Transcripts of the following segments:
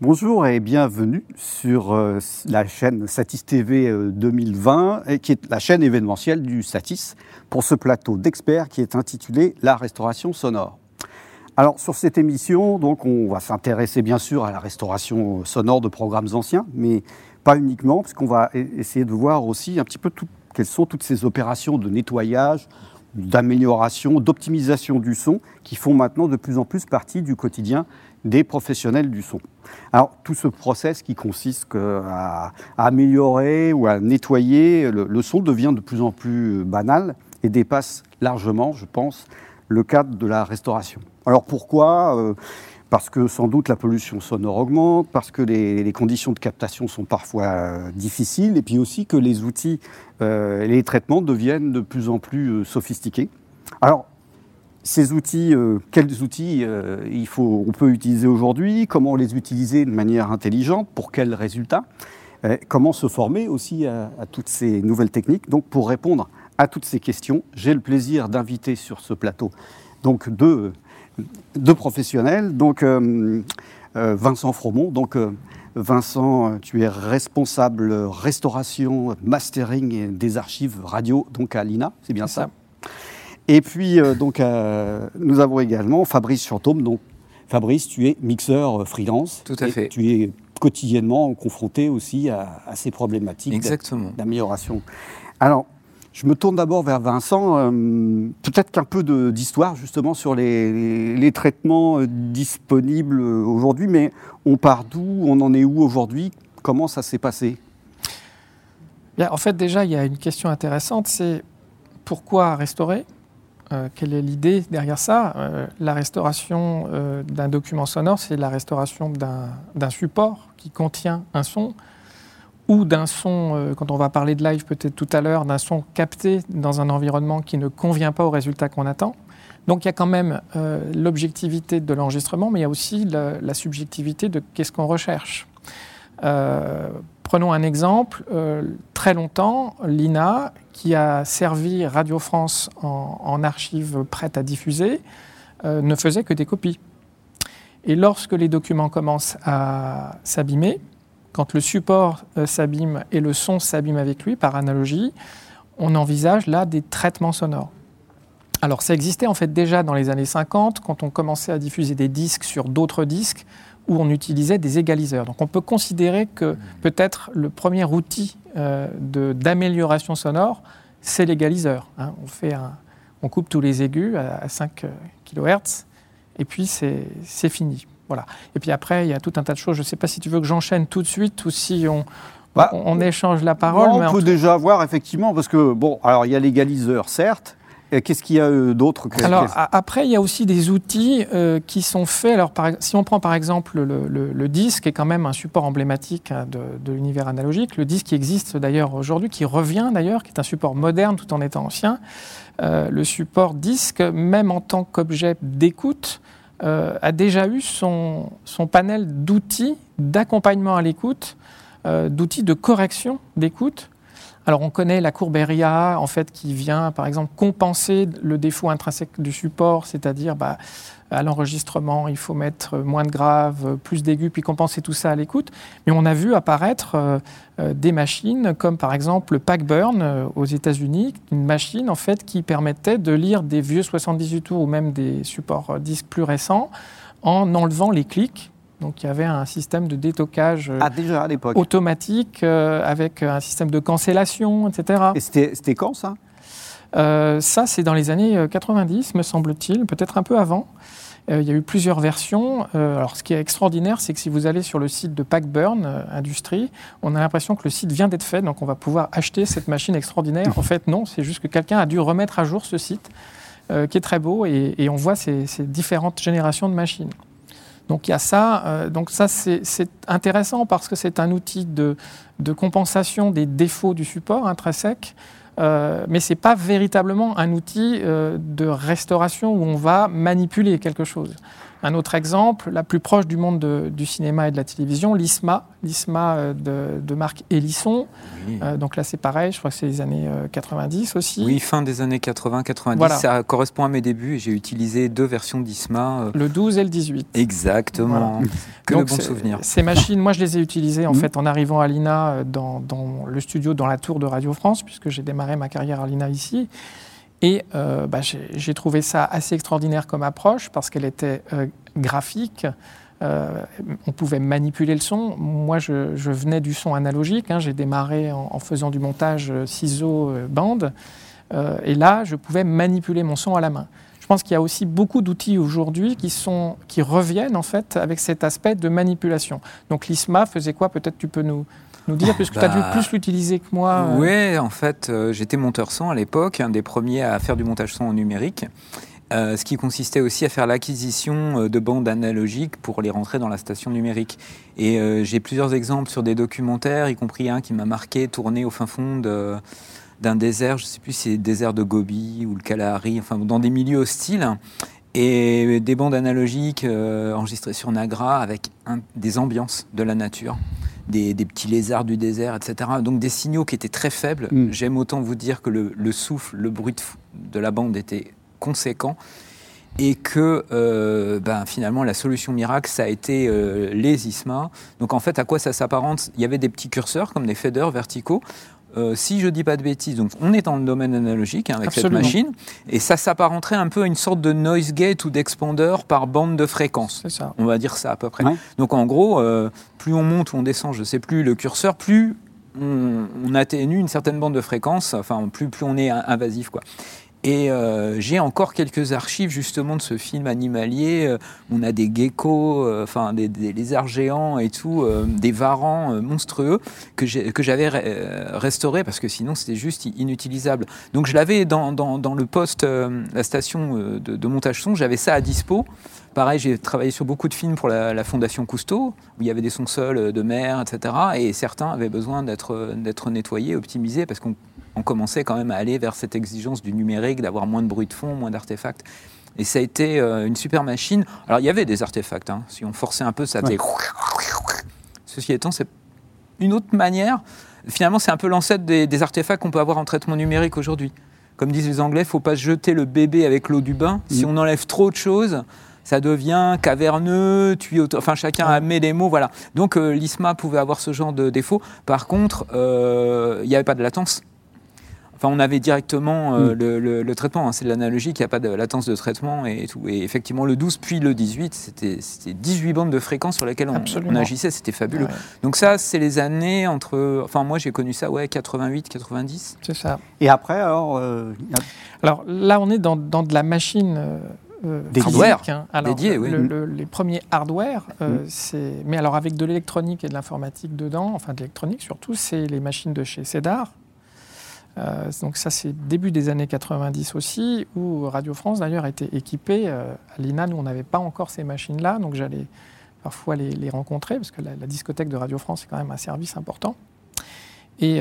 Bonjour et bienvenue sur euh, la chaîne Satis TV 2020, euh, qui est la chaîne événementielle du Satis, pour ce plateau d'experts qui est intitulé La restauration sonore. Alors sur cette émission, donc, on va s'intéresser bien sûr à la restauration sonore de programmes anciens, mais pas uniquement, puisqu'on va e-, essayer de voir aussi un petit peu quelles sont toutes ces opérations de nettoyage, d'amélioration, d'optimisation du son qui font maintenant de plus en plus partie du quotidien des professionnels du son. Alors tout ce process qui consiste à, améliorer ou à nettoyer le, son devient de plus en plus banal et dépasse largement, je pense, le cadre de la restauration. Alors pourquoi euh, Parce que sans doute la pollution sonore augmente, parce que les, conditions de captation sont parfois euh, difficiles, et puis aussi que les outils euh, et les traitements deviennent de plus en plus sophistiqués. Alors ces outils, euh, quels outils euh, il faut, on peut utiliser aujourd'hui, comment les utiliser de manière intelligente, pour quels résultats, euh, comment se former aussi à, toutes ces nouvelles techniques. Donc pour répondre à toutes ces questions, j'ai le plaisir d'inviter sur ce plateau donc deux, deux professionnels, donc Vincent Fromont, donc Vincent, tu es responsable restauration, mastering des archives radio donc à l'INA, c'est bien ça et puis, euh, donc, euh, nous avons également Fabrice Chantôme. Donc, Fabrice, tu es mixeur euh, freelance. Tout à fait. Tu es quotidiennement confronté aussi à, ces problématiques d'amélioration. Alors, je me tourne d'abord vers Vincent. Peut-être qu'un peu d'histoire justement sur les, les traitements disponibles aujourd'hui, mais on part d'où? On en est où aujourd'hui? Comment ça s'est passé? Bien, En fait, déjà, il y a une question intéressante, c'est pourquoi restaurer? Euh, quelle est l'idée derrière ça euh, La restauration euh, d'un document sonore, c'est la restauration d'un support qui contient un son ou d'un son, quand on va parler de live peut-être tout à l'heure, d'un son capté dans un environnement qui ne convient pas au résultat qu'on attend. Donc il y a quand même l'objectivité de l'enregistrement, mais il y a aussi la subjectivité de qu'est-ce qu'on recherche. Prenons un exemple. Euh, très longtemps, l'INA, qui a servi Radio France en, archives prêtes à diffuser, euh, ne faisait que des copies. Et lorsque les documents commencent à s'abîmer, quand le support euh, s'abîme et le son s'abîme avec lui, par analogie, on envisage là des traitements sonores. Alors ça existait en fait déjà dans les années 50, quand on commençait à diffuser des disques sur d'autres disques, où on utilisait des égaliseurs. Donc on peut considérer que peut-être le premier outil euh, d'amélioration sonore, c'est l'égaliseur. Hein. On, fait on coupe tous les aigus à, 5 euh, kHz et puis c'est fini. Voilà. Et puis après, il y a tout un tas de choses. Je ne sais pas si tu veux que j'enchaîne tout de suite ou si on, bah, on, échange la parole. on peut déjà voir, effectivement, parce que, bon, alors il y a l'égaliseur, certes, Qu'est-ce qu'il y a euh, d'autre Alors après, il y a aussi des outils euh, qui sont faits. Alors si on prend par exemple le, disque, qui est quand même un support emblématique hein, de, l'univers analogique, le disque qui existe d'ailleurs aujourd'hui, qui revient d'ailleurs, qui est un support moderne tout en étant ancien. Euh, le support disque, même en tant qu'objet d'écoute, a déjà eu son, son panel d'outils d'accompagnement à l'écoute, d'outils de correction d'écoute alors on connaît la courbe RIA en fait qui vient par exemple compenser le défaut intrinsèque du support, c'est-à-dire bah, à l'enregistrement il faut mettre moins de graves, plus d'aigus, puis compenser tout ça à l'écoute. Mais on a vu apparaître euh, euh, des machines comme par exemple le Packburn euh, aux États-Unis, une machine en fait qui permettait de lire des vieux 78 tours ou même des supports disques plus récents en enlevant les clics donc il y avait un système de détocage euh, ah, déjà à automatique euh, avec un système de cancellation, etc. Et c'était quand ça? Euh, Ça, c'est dans les années 90, me semble-t-il, peut-être un peu avant. il y a eu plusieurs versions. alors, ce qui est extraordinaire, c'est que si vous allez sur le site de Packburn Industrie, on a l'impression que le site vient d'être fait, donc on va pouvoir acheter cette machine extraordinaire. En fait, non, c'est juste que quelqu'un a dû remettre à jour ce site, qui est très beau, et, on voit ces différentes générations de machines. Donc il y a ça. Euh, donc ça, c'est intéressant parce que c'est un outil de, compensation des défauts du support intrinsèque. Euh, mais ce n'est pas véritablement un outil euh, de restauration où on va manipuler quelque chose. Un autre exemple, la plus proche du monde du cinéma et de la télévision, l'ISMA, l'ISMA euh, de, de, Marc Hélisson. Euh, donc là, c'est pareil, je crois que c'est les années 90 euh, aussi. Oui, fin des années 80-90, ça correspond à mes débuts et j'ai utilisé deux versions d'ISMA. Le 12 et le 18. Exactement. Que de bons souvenirs. Ces machines, moi, je les ai utilisées en mmh. fait en arrivant à l'INA dans, dans, le studio, dans la tour de Radio France, puisque j'ai démarré ma carrière à l'INA ici. Et euh, bah, j'ai trouvé ça assez extraordinaire comme approche parce qu'elle était euh, graphique. Euh, on pouvait manipuler le son. Moi, je, venais du son analogique. Hein. J'ai démarré en, faisant du montage ciseaux bande. et là, je pouvais manipuler mon son à la main. Je pense qu'il y a aussi beaucoup d'outils aujourd'hui qui, qui reviennent en fait avec cet aspect de manipulation. Donc l'ISMA faisait quoi? Peut-être tu peux nous, nous dire, puisque tu as dû bah, plus l'utiliser que moi euh. Oui, en fait, euh, j'étais monteur son à l'époque, un des premiers à faire du montage son en numérique. Euh, ce qui consistait aussi à faire l'acquisition de bandes analogiques pour les rentrer dans la station numérique. Et j'ai plusieurs exemples sur des documentaires, y compris un qui m'a marqué, tourné au fin fond d'un désert, je ne sais plus si c'est le désert de Gobi ou le Kalahari, enfin dans des milieux hostiles, et des bandes analogiques enregistrées sur Nagra avec des ambiances de la nature des, petits lézards du désert, etc. Donc des signaux qui étaient très faibles. Mm. J'aime autant vous dire que le, souffle, le bruit de, la bande était conséquent et que euh, ben, finalement la solution miracle, ça a été euh, les ISMA. Donc en fait, à quoi ça s'apparente? Il y avait des petits curseurs comme des faders verticaux. Euh, si je dis pas de bêtises, donc on est dans le domaine analogique hein, avec cette machine, et ça s'apparenterait un peu à une sorte de noise gate ou d'expander par bande de fréquence. Ça. On va dire ça à peu près. Donc en gros, euh, plus on monte ou on descend, je ne sais plus, le curseur, plus on, on, atténue une certaine bande de fréquence, enfin plus, plus on est invasif. Quoi. Et euh, j'ai encore quelques archives justement de ce film animalier. Euh, on a des geckos, euh, enfin des, lézards géants et tout, des varans monstrueux que j'avais restaurés parce que sinon c'était juste inutilisable. Donc je l'avais dans, le poste, la station de, montage son, j'avais ça à dispo. Pareil, j'ai travaillé sur beaucoup de films pour la, Fondation Cousteau, où il y avait des sons seuls de mer, etc. Et certains avaient besoin d'être nettoyés, optimisés, parce qu'on commençait quand même à aller vers cette exigence du numérique, d'avoir moins de bruit de fond, moins d'artefacts. Et ça a été euh, une super machine. Alors il y avait des artefacts, hein. si on forçait un peu, ça faisait... Ceci étant, c'est une autre manière. Finalement, c'est un peu l'ancêtre des, artefacts qu'on peut avoir en traitement numérique aujourd'hui. Comme disent les Anglais, il ne faut pas jeter le bébé avec l'eau du bain. Si mm. on enlève trop de choses, ça devient caverneux, tuyau, enfin chacun a mis des mots, voilà. Donc euh, l'ISMA pouvait avoir ce genre de défaut. Par contre, euh, il n'y avait pas de latence. Enfin, on avait directement euh, mm. le, traitement, hein. c'est de l'analogie, il n'y a pas de latence de traitement et tout. Et effectivement, le 12 puis le 18, c'était 18 bandes de fréquences sur lesquelles on, agissait, c'était fabuleux. Donc ça, c'est les années entre... Enfin, moi, j'ai connu ça, ouais, 88, 90. C'est ça. Et après, alors... Alors là, on est dans, dans de la machine euh, hardware, hein. dédié, oui. les premiers hardware, euh, mm. c'est, mais alors avec de l'électronique et de l'informatique dedans, enfin de l'électronique surtout, c'est les machines de chez Cedar. Euh, donc ça, c'est début des années 90 aussi, où Radio France d'ailleurs était équipée. à l'INA, nous, on n'avait pas encore ces machines-là, donc j'allais parfois les, rencontrer, parce que la, discothèque de Radio France, c'est quand même un service important. Et,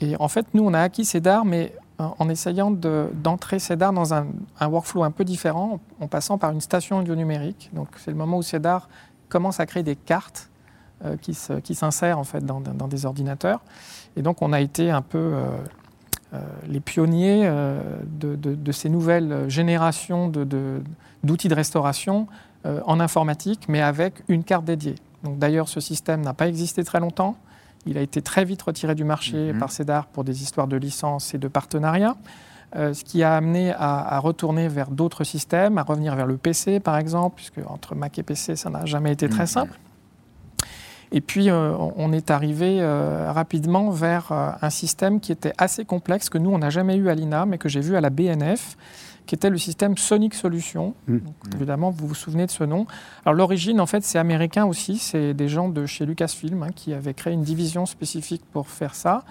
et en fait, nous, on a acquis Cedar, mais en essayant d'entrer CEDAR dans un, workflow un peu différent, en passant par une station audio numérique. Donc c'est le moment où CEDAR commence à créer des cartes euh, qui s'insèrent en fait dans, des ordinateurs. Et donc on a été un peu euh, euh, les pionniers de, ces nouvelles générations d'outils de, restauration en informatique, mais avec une carte dédiée. Donc d'ailleurs ce système n'a pas existé très longtemps. Il a été très vite retiré du marché mhm. par CEDAR pour des histoires de licence et de partenariat. Euh, ce qui a amené à, retourner vers d'autres systèmes, à revenir vers le PC par exemple, puisque entre Mac et PC, ça n'a jamais été très mhm. simple. Et puis, euh, on est arrivé euh, rapidement vers un système qui était assez complexe, que nous, on n'a jamais eu à l'INA, mais que j'ai vu à la BNF, qui était le système Sonic Solutions. Mmh. évidemment, vous vous souvenez de ce nom. Alors l'origine, en fait, c'est américain aussi. C'est des gens de chez Lucasfilm hein, qui avaient créé une division spécifique pour faire ça.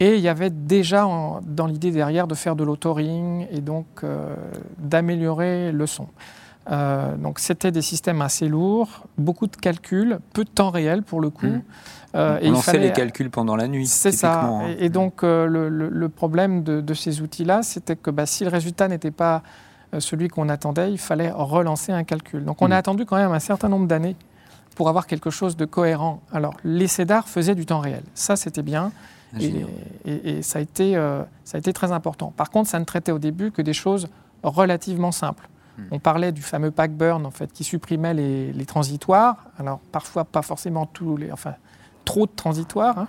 Et il y avait déjà dans l'idée derrière de faire de l'authoring et donc euh, d'améliorer le son. Euh, donc c'était des systèmes assez lourds, beaucoup de calculs, peu de temps réel pour le coup. Mmh. Euh, on lançait les calculs pendant la nuit. C'est ça. Hein. Et, donc euh, le, problème de, ces outils-là, c'était que bah, si le résultat n'était pas celui qu'on attendait, il fallait relancer un calcul. Donc on a Mm. attendu quand même un certain nombre d'années pour avoir quelque chose de cohérent. Alors les CEDAR faisaient du temps réel, ça c'était bien. Ah, Et, génial. et- et ça, a été, ça a été très important. Par contre, ça ne traitait au début que des choses relativement simples. On parlait du fameux pack burn en fait, qui supprimait les, les transitoires. Alors parfois pas forcément tous les, enfin trop de transitoires. hein.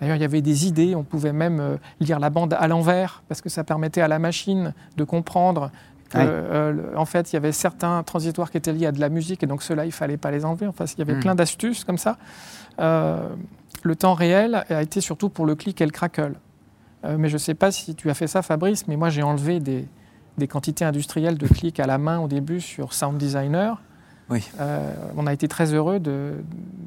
D'ailleurs, il y avait des idées. On pouvait même euh, lire la bande à l'envers parce que ça permettait à la machine de comprendre. que, euh, en fait, il y avait certains transitoires qui étaient liés à de la musique et donc ceux-là, il fallait pas les enlever. Enfin, il y avait Hmm. plein d'astuces comme ça. Euh, le temps réel a été surtout pour le clic et le crackle. Mais je ne sais pas si tu as fait ça, Fabrice, mais moi j'ai enlevé des, des quantités industrielles de clics à la main au début sur Sound Designer. Oui. Euh, on a été très heureux de-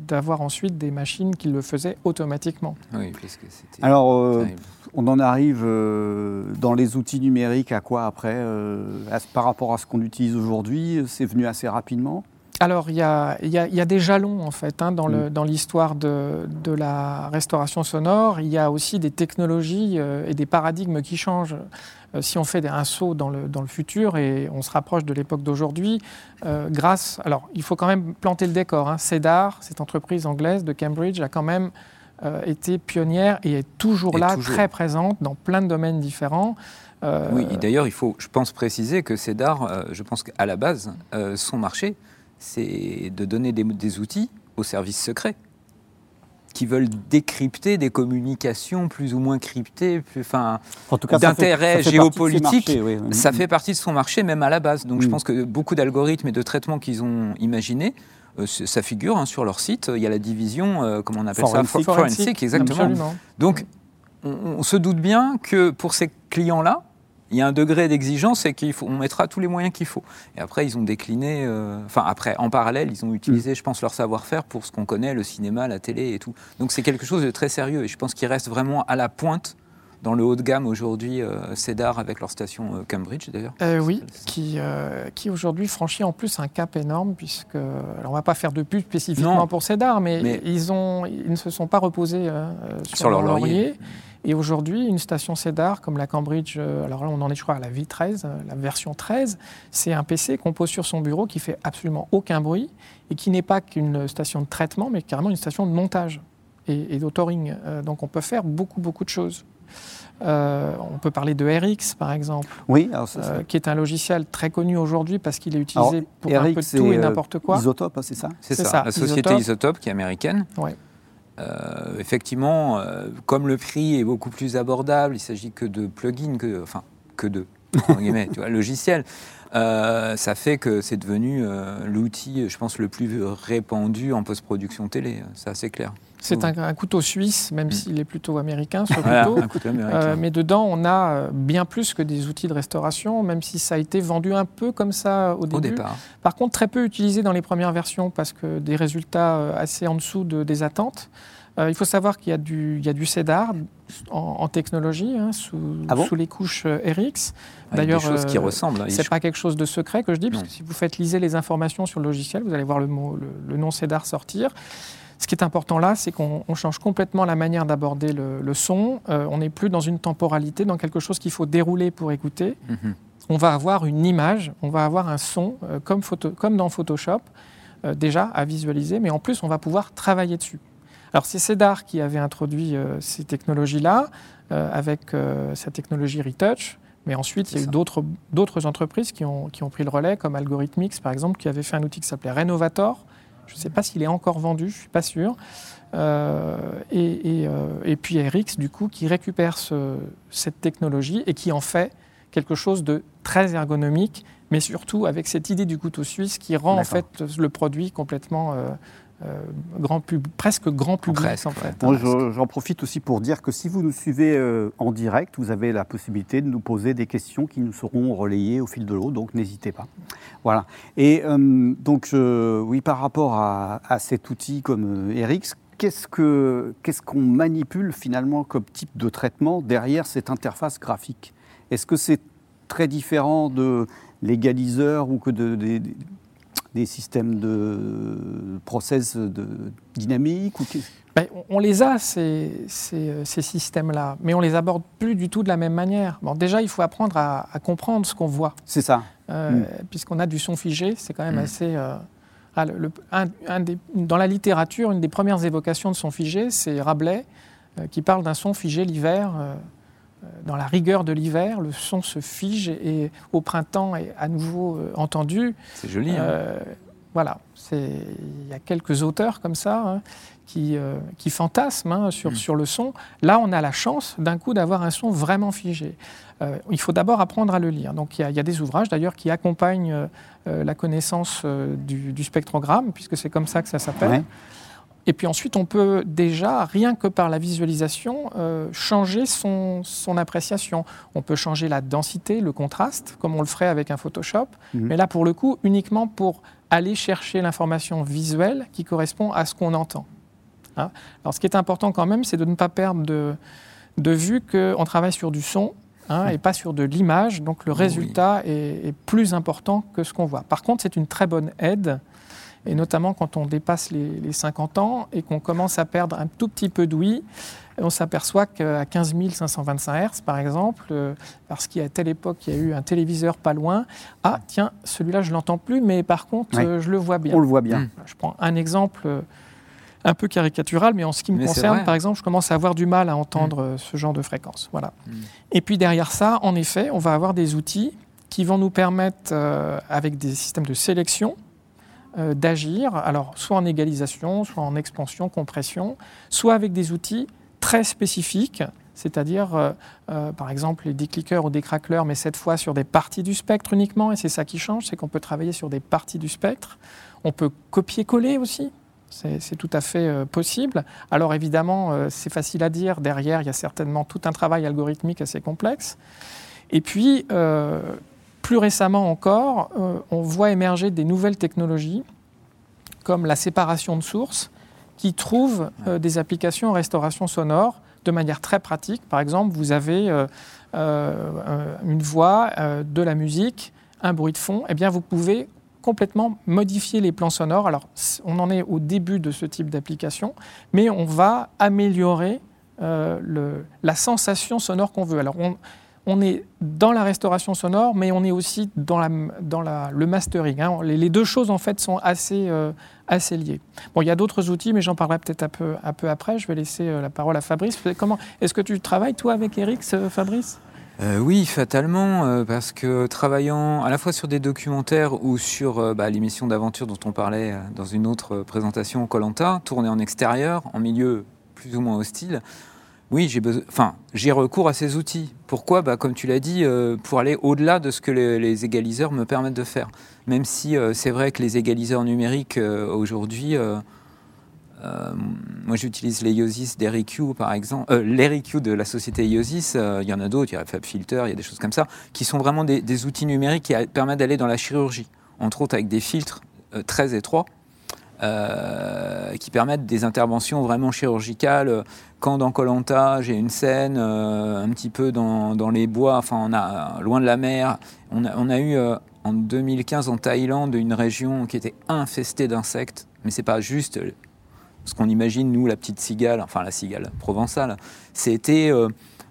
d'avoir ensuite des machines qui le faisaient automatiquement. Oui, parce que c'était Alors, euh, on en arrive euh, dans les outils numériques à quoi après euh, à ce- Par rapport à ce qu'on utilise aujourd'hui, c'est venu assez rapidement? Alors, il y a, il y a- il y a des jalons, en fait, hein, dans Mm. le- dans l'histoire de, de la restauration sonore. Il y a aussi des technologies euh, et des paradigmes qui changent. Euh, si on fait un saut dans le, dans le futur et on se rapproche de l'époque d'aujourd'hui, euh, grâce... Alors, il faut quand même planter le décor. Hein. CEDAR, cette entreprise anglaise de Cambridge, a quand même euh, été pionnière et est toujours Et là, toujours. très présente dans plein de domaines différents. Euh, Oui, et d'ailleurs, il faut, je pense, préciser que CEDAR, je pense qu'à la base, son marché, c'est de donner des, des outils aux services secrets qui veulent décrypter des communications plus ou moins cryptées, plus, enfin, En tout cas, ça fait- D'intérêt ça géopolitique, marchés, oui. ça fait partie de son marché même à la base. Donc je Mm. pense que beaucoup d'algorithmes et de traitements qu'ils ont imaginés, euh, ça figure hein, sur leur site. Il y a la division, euh, comment on appelle ça, Forensic. For- forensic, exactement. Absolument. Donc, on, on se doute bien que pour ces clients-là, il y a un degré d'exigence et qu'il faut, on mettra tous les moyens qu'il faut. Et après, ils ont décliné, euh, enfin après, en parallèle, ils ont utilisé, je pense, leur savoir-faire pour ce qu'on connaît, le cinéma, la télé et tout. Donc c'est quelque chose de très sérieux et je pense qu'ils restent vraiment à la pointe dans le haut de gamme aujourd'hui, euh, CEDAR avec leur station euh, Cambridge d'ailleurs. Euh, oui, qui, euh, qui aujourd'hui franchit en plus un cap énorme, puisque, alors on va pas faire de pub spécifiquement Non. pour CEDAR, mais, Mais- ils, ont, ils ne se sont pas reposés euh, sur, Sur leur leur laurier. laurier. Et aujourd'hui, une station CEDAR comme la Cambridge, alors là on en est je crois à la V13, euh, la version 13, c'est un PC qu'on pose sur son bureau qui fait absolument aucun bruit et qui n'est pas qu'une station de traitement, mais carrément une station de montage et, et d'autoring. Donc on peut faire beaucoup, beaucoup de choses. Euh, on peut parler de RX par exemple. Oui, alors ça, Euh, qui est un logiciel très connu aujourd'hui parce qu'il est utilisé Alors, pour un peu de tout et euh, n'importe quoi. Isotope, hein, c'est ça? C'est ça, ça, la société Isotope. Isotope qui est américaine. Ouais. Euh, effectivement, euh, comme le prix est beaucoup plus abordable, il s'agit que de plugins, que, enfin, que de entre guillemets, tu vois, logiciels. euh, ça fait que c'est devenu euh, l'outil, je pense, le plus répandu en post-production télé. C'est assez clair. C'est un, un couteau suisse, même Mm. s'il est plutôt américain, ce Voilà, couteau. un couteau américain. Euh, mais dedans, on a euh, bien plus que des outils de restauration, même si ça a été vendu un peu comme ça au début. Au départ. Par contre, très peu utilisé dans les premières versions parce que des résultats euh, assez en dessous de- des attentes. Euh, il faut savoir qu'il y a du, il y a du CEDAR en, en technologie, hein, sous, Ah bon? sous les couches euh, RX. Avec D'ailleurs, choses qui euh, ressemblent. hein. C'est pas quelque chose de secret que je dis, parce Non. que si vous faites liser les informations sur le logiciel, vous allez voir le, mot, le, le nom CEDAR sortir. Ce qui est important là, c'est qu'on on change complètement la manière d'aborder le, le son. Euh, on n'est plus dans une temporalité, dans quelque chose qu'il faut dérouler pour écouter. Mhm. On va avoir une image, on va avoir un son, euh, comme, photo- comme dans Photoshop, euh, déjà à visualiser, mais en plus, on va pouvoir travailler dessus. Alors, c'est CEDAR qui avait introduit ces technologies-là, avec sa technologie Retouch. Mais ensuite, il y a eu d'autres entreprises qui ont, qui ont pris le relais, comme Algorithmix, par exemple, qui avait fait un outil qui s'appelait Renovator. Je ne sais pas s'il est encore vendu, je ne suis pas sûr. Euh, et, et, euh, et puis RX, du coup, qui récupère ce- cette technologie et qui en fait quelque chose de très ergonomique, mais surtout avec cette idée du couteau suisse qui rend en fait le produit complètement euh, grand pub, presque grand public Presque, en fait. J'en profite aussi pour dire que si vous nous suivez euh, en direct, vous avez la possibilité de nous poser des questions qui nous seront relayées au fil de l'eau, donc n'hésitez pas. Voilà. Et euh, donc, euh, oui, par rapport à, à cet outil comme euh, RX, qu'est-ce que- qu'est-ce qu'on manipule finalement comme type de traitement derrière cette interface graphique? Est-ce que c'est très différent de l'égaliseur ou que de, des- des- des systèmes de process de dynamique ou Ben, on- les a, ces, ces, euh, ces systèmes-là, mais on les aborde plus du tout de la même manière. Bon, déjà, il faut apprendre à, à comprendre ce qu'on voit. C'est ça. mm. puisqu'on a du son figé, c'est quand même mm. assez... Ah, dans la littérature, une des premières évocations de son figé, c'est Rabelais, qui parle d'un son figé l'hiver. Dans la rigueur de l'hiver, le son se fige et, au printemps est à nouveau entendu. C'est joli. Hein voilà, il y a quelques auteurs comme ça hein, qui, euh, qui, fantasment hein, sur, mm. sur, le son. Là, on a la chance d'un coup d'avoir un son vraiment figé. Euh, il faut d'abord apprendre à le lire. Donc il y, a des ouvrages d'ailleurs qui accompagnent euh, la connaissance du, spectrogramme, puisque c'est comme ça que ça s'appelle. Et puis ensuite, on peut déjà, rien que par la visualisation, changer son, son, appréciation. On peut changer la densité, le contraste, comme on le ferait avec un Photoshop. Mm. Mais là, pour le coup, uniquement pour aller chercher l'information visuelle qui correspond à ce qu'on entend. Hein. Alors, ce qui est important quand même, c'est de ne pas perdre de, de vue qu'on travaille sur du son hein, et pas sur de l'image. Donc, le résultat est, plus important que ce qu'on voit. Par contre, c'est une très bonne aide, et notamment quand on dépasse les, les 50 ans et qu'on commence à perdre un tout petit peu d'ouïe on s'aperçoit qu'à 15 525 Hz, par exemple, euh, parce qu'à telle époque, il y a eu un téléviseur pas loin, ah tiens, celui-là, je ne l'entends plus, mais par contre, euh, je le vois bien. On le voit bien. Mmh. Je prends un exemple euh, un peu caricatural, mais en ce qui me concerne, par exemple, je commence à avoir du mal à entendre mmh. ce genre de fréquence. Voilà. Mmh. Et puis derrière ça, en effet, on va avoir des outils qui vont nous permettre, avec des systèmes de sélection, d'agir, alors soit en égalisation, soit en expansion, compression, soit avec des outils très spécifiques, c'est-à-dire euh, euh, par exemple les décliqueurs ou des mais cette fois sur des parties du spectre uniquement, et c'est ça qui change, c'est qu'on peut travailler sur des parties du spectre. On peut copier-coller aussi, c'est tout à fait euh, possible. Alors évidemment, c'est facile à dire, derrière, il y a certainement tout un travail algorithmique assez complexe. Et puis, plus récemment encore, on voit émerger des nouvelles technologies, comme la séparation de sources, qui trouvent euh, des applications en restauration sonore de manière très pratique. Par exemple, vous avez euh, euh, une voix, de la musique, un bruit de fond. Eh bien, vous pouvez complètement modifier les plans sonores. Alors, on en est au début de ce type d'application, mais on va améliorer le, la sensation sonore qu'on veut. Alors, on, on est dans la restauration sonore, mais on est aussi dans, le mastering. Hein. Les, deux choses, en fait, sont assez, euh, assez liées. Bon, il y a d'autres outils, mais j'en parlerai peut-être un peu, après. Je vais laisser euh, la parole à Fabrice. Comment Est-ce que tu travailles, toi, avec Eric, Fabrice? Euh, oui, fatalement, parce que travaillant à la fois sur des documentaires ou sur bah, l'émission d'aventure dont on parlait dans une autre présentation, Colanta, tournée en extérieur, en milieu plus ou moins hostile, oui, j'ai enfin, j'ai recours à ces outils. Pourquoi? Bah, Comme tu l'as dit, euh, pour aller au-delà de ce que les, égaliseurs me permettent de faire. Même si euh, c'est vrai que les égaliseurs numériques euh, aujourd'hui, moi j'utilise les Iosis d'Eriq par exemple, l'Eriq de la société Iosis, il y en a d'autres, il y a FabFilter, il y a des choses comme ça, qui sont vraiment des, des outils numériques qui permettent d'aller dans la chirurgie, entre autres avec des filtres très étroits euh, qui permettent des interventions vraiment chirurgicales. Quand dans Colanta, j'ai une scène euh, un petit peu dans, dans, les bois, enfin on a loin de la mer, on a, eu euh, en 2015 en Thaïlande une région qui était infestée d'insectes, mais c'est pas juste ce qu'on imagine nous la petite cigale, enfin la cigale provençale, c'était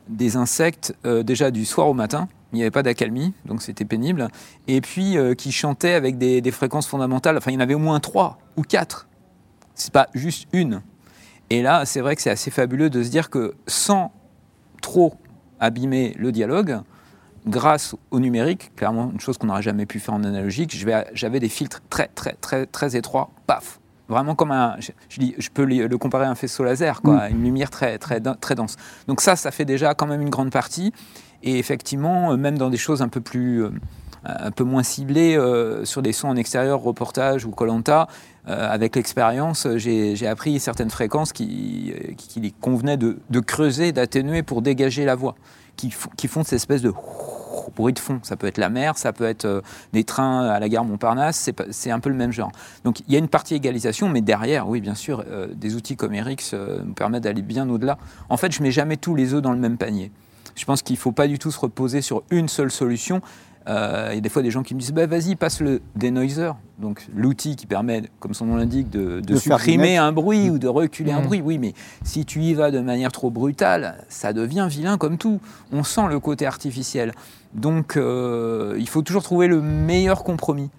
des insectes déjà du soir au matin il n'y avait pas d'accalmie, donc c'était pénible, et puis euh, qui chantaient avec des, fréquences fondamentales, enfin il y en avait au moins trois ou quatre, c'est pas juste une. Et là, c'est vrai que c'est assez fabuleux de se dire que sans trop abîmer le dialogue, grâce au numérique, clairement une chose qu'on n'aurait jamais pu faire en analogique, j'avais des filtres très très très très étroits, paf, vraiment comme un, je, je peux le comparer à un faisceau laser, quoi, mm. une lumière très très très dense. Donc ça, ça fait déjà quand même une grande partie. Et effectivement, euh, même dans des choses un peu plus euh, un peu moins ciblées euh, sur des sons en extérieur, reportage ou Colanta, avec l'expérience, j'ai appris certaines fréquences qui, qui, convenait de, de creuser, d'atténuer pour dégager la voix, qui, qui font cette espèce de bruit de fond. Ça peut être la mer, ça peut être des trains à la gare Montparnasse, c'est un peu le même genre. Donc il y a une partie égalisation, mais derrière, oui, bien sûr, des outils comme Erix nous permettent d'aller bien au-delà. En fait, je mets jamais tous les œufs dans le même panier. Je pense qu'il ne faut pas du tout se reposer sur une seule solution. Euh, il y a des fois des gens qui me disent bah, vas-y, passe le denoiser, donc l'outil qui permet, comme son nom l'indique, de, de, supprimer un bruit ou de reculer un mmh. bruit. Oui, mais si tu y vas de manière trop brutale, ça devient vilain comme tout. On sent le côté artificiel. Donc euh, il faut toujours trouver le meilleur compromis.